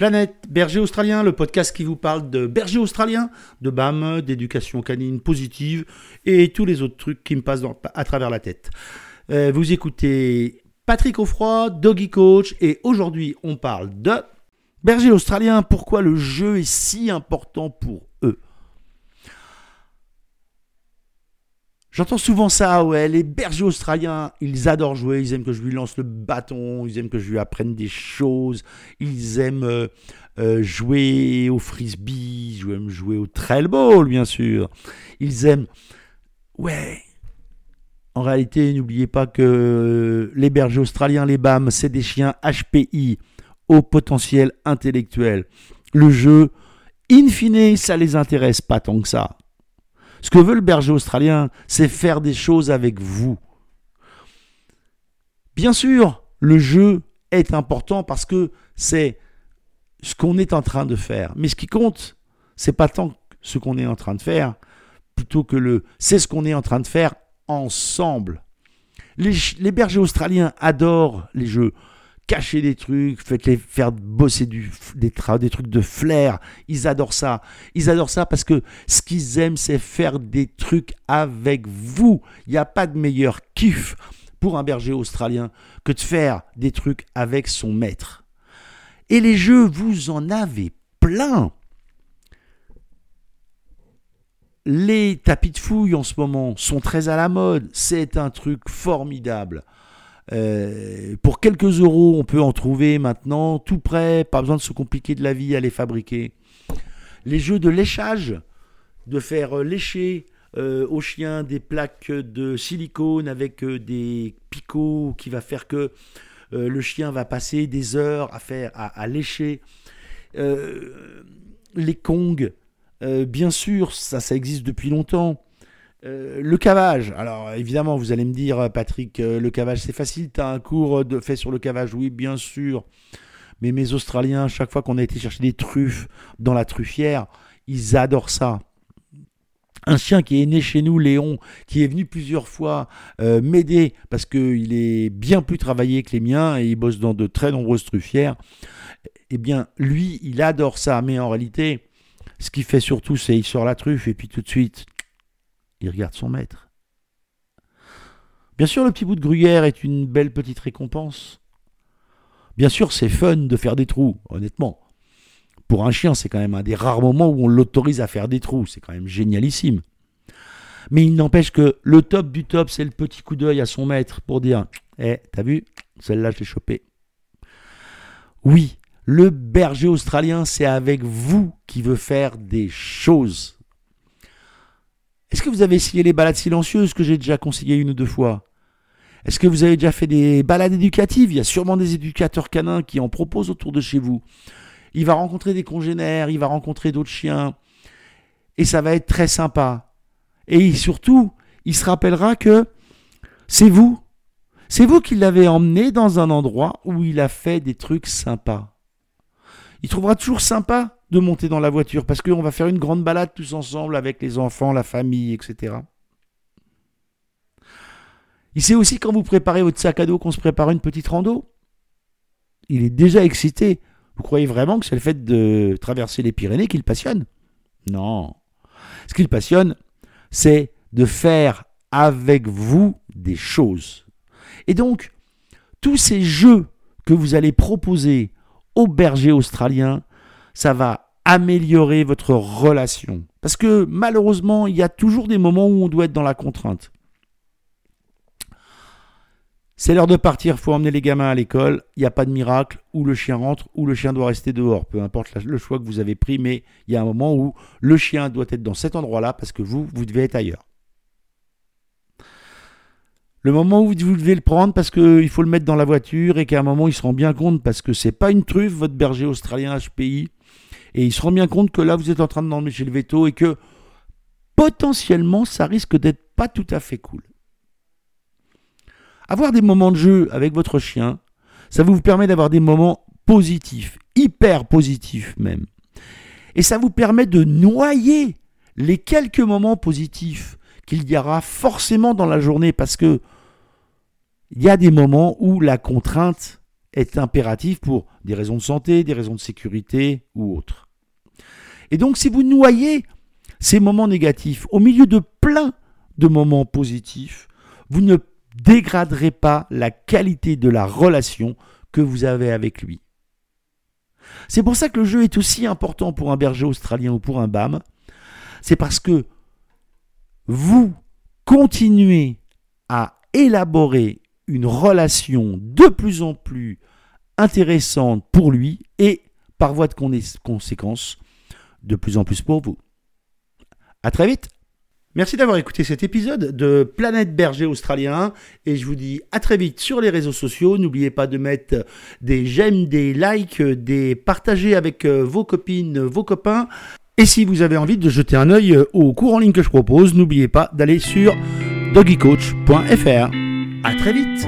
Planète Berger Australien, le podcast qui vous parle de berger australien, de BAM, d'éducation canine positive et tous les autres trucs qui me passent à travers la tête. Euh, vous écoutez Patrick Offroy, Doggy Coach, et aujourd'hui on parle de berger australien, pourquoi le jeu est si important pour eux? J'entends souvent ça, ouais, les bergers australiens, ils adorent jouer, ils aiment que je lui lance le bâton, ils aiment que je lui apprenne des choses, ils aiment euh, euh, jouer au frisbee, ils aiment jouer au trailball, bien sûr. Ils aiment... Ouais. En réalité, n'oubliez pas que les bergers australiens, les BAM, c'est des chiens HPI, au potentiel intellectuel. Le jeu, in fine, ça les intéresse pas tant que ça. Ce que veut le berger australien, c'est faire des choses avec vous. Bien sûr, le jeu est important parce que c'est ce qu'on est en train de faire. Mais ce qui compte, c'est pas tant ce qu'on est en train de faire, plutôt que le c'est ce qu'on est en train de faire ensemble. Les, les bergers australiens adorent les jeux cacher des trucs, faites-les faire bosser des trucs de flair. Ils adorent ça. Ils adorent ça parce que ce qu'ils aiment, c'est faire des trucs avec vous. Il n'y a pas de meilleur kiff pour un berger australien que de faire des trucs avec son maître. Et les jeux, vous en avez plein. Les tapis de fouille en ce moment sont très à la mode. C'est un truc formidable. Euh, pour quelques euros, on peut en trouver maintenant, tout prêt, pas besoin de se compliquer de la vie à les fabriquer. Les jeux de léchage, de faire lécher euh, aux chiens des plaques de silicone avec euh, des picots qui va faire que le chien va passer des heures à faire à, lécher. les kongs, bien sûr, ça existe depuis longtemps. Euh, le cavage. Alors évidemment, vous allez me dire, Patrick, euh, le cavage c'est facile. Tu as un cours de, fait sur le cavage, oui, bien sûr. Mais mes Australiens, chaque fois qu'on a été chercher des truffes dans la truffière, ils adorent ça. Un chien qui est né chez nous, Léon, qui est venu plusieurs fois euh, m'aider parce qu'il est bien plus travaillé que les miens et il bosse dans de très nombreuses truffières. Eh bien, lui, il adore ça. Mais en réalité, ce qu'il fait surtout, c'est il sort la truffe et puis tout de suite, il regarde son maître. Bien sûr, le petit bout de gruyère est une belle petite récompense. Bien sûr, c'est fun de faire des trous, honnêtement. Pour un chien, c'est quand même un des rares moments où on l'autorise à faire des trous. C'est quand même génialissime. Mais il n'empêche que le top du top, c'est le petit coup d'œil à son maître pour dire Eh, t'as vu Celle-là, je l'ai chopée. Oui, le berger australien, c'est avec vous qui veut faire des choses. Est-ce que vous avez essayé les balades silencieuses que j'ai déjà conseillé une ou deux fois? Est-ce que vous avez déjà fait des balades éducatives? Il y a sûrement des éducateurs canins qui en proposent autour de chez vous. Il va rencontrer des congénères, il va rencontrer d'autres chiens. Et ça va être très sympa. Et surtout, il se rappellera que c'est vous. C'est vous qui l'avez emmené dans un endroit où il a fait des trucs sympas. Il trouvera toujours sympa de monter dans la voiture parce qu'on va faire une grande balade tous ensemble avec les enfants, la famille, etc. Il sait aussi quand vous préparez votre sac à dos qu'on se prépare une petite rando. Il est déjà excité. Vous croyez vraiment que c'est le fait de traverser les Pyrénées qui le passionne? Non. Ce qui le passionne, c'est de faire avec vous des choses. Et donc, tous ces jeux que vous allez proposer aux bergers australiens, ça va améliorer votre relation. Parce que malheureusement, il y a toujours des moments où on doit être dans la contrainte. C'est l'heure de partir, il faut emmener les gamins à l'école, il n'y a pas de miracle, ou le chien rentre, ou le chien doit rester dehors, peu importe le choix que vous avez pris, mais il y a un moment où le chien doit être dans cet endroit-là parce que vous, vous devez être ailleurs. Le moment où vous devez le prendre parce qu'il faut le mettre dans la voiture et qu'à un moment il se rend bien compte parce que c'est pas une truffe votre berger australien HPI et il se rend bien compte que là vous êtes en train de chez le veto et que potentiellement ça risque d'être pas tout à fait cool. Avoir des moments de jeu avec votre chien, ça vous permet d'avoir des moments positifs, hyper positifs même. Et ça vous permet de noyer les quelques moments positifs qu'il y aura forcément dans la journée parce que il y a des moments où la contrainte est impératif pour des raisons de santé, des raisons de sécurité ou autres. Et donc si vous noyez ces moments négatifs au milieu de plein de moments positifs, vous ne dégraderez pas la qualité de la relation que vous avez avec lui. C'est pour ça que le jeu est aussi important pour un berger australien ou pour un BAM. C'est parce que vous continuez à élaborer une relation de plus en plus intéressante pour lui et par voie de conséquence de plus en plus pour vous. À très vite. Merci d'avoir écouté cet épisode de Planète Berger Australien et je vous dis à très vite sur les réseaux sociaux. N'oubliez pas de mettre des j'aime, des likes, des partager avec euh, vos copines, vos copains. Et si vous avez envie de jeter un œil au cours en ligne que je propose, n'oubliez pas d'aller sur doggycoach.fr. À très vite